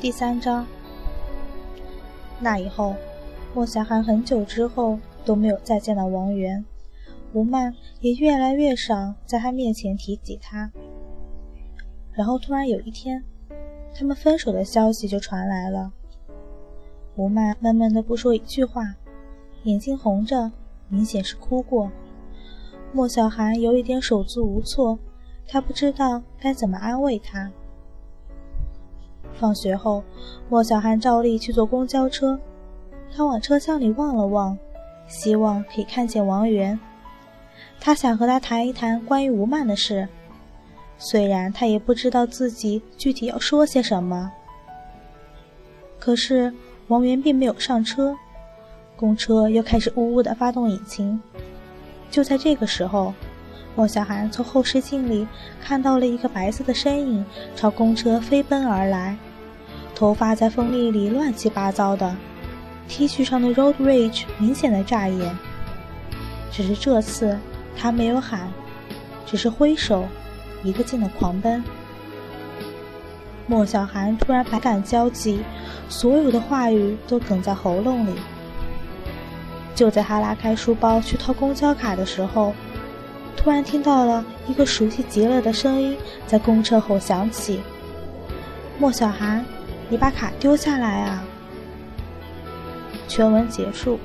第三章。那以后，莫小寒很久之后都没有再见到王源，吴曼也越来越少在他面前提起他。然后突然有一天，他们分手的消息就传来了。吴曼闷闷的不说一句话，眼睛红着，明显是哭过。莫小寒有一点手足无措，他不知道该怎么安慰他。放学后，莫小寒照例去坐公交车。他往车厢里望了望，希望可以看见王源。他想和他谈一谈关于吴曼的事，虽然他也不知道自己具体要说些什么。可是王源并没有上车，公车又开始呜呜地发动引擎。就在这个时候，莫小寒从后视镜里看到了一个白色的身影朝公车飞奔而来。头发在风力里乱七八糟的，T 恤上的 Road Rage 明显的扎眼。只是这次他没有喊，只是挥手，一个劲的狂奔。莫小寒突然百感交集，所有的话语都哽在喉咙里。就在他拉开书包去掏公交卡的时候，突然听到了一个熟悉极了的声音在公车后响起：“莫小寒。”你把卡丢下来啊！全文结束。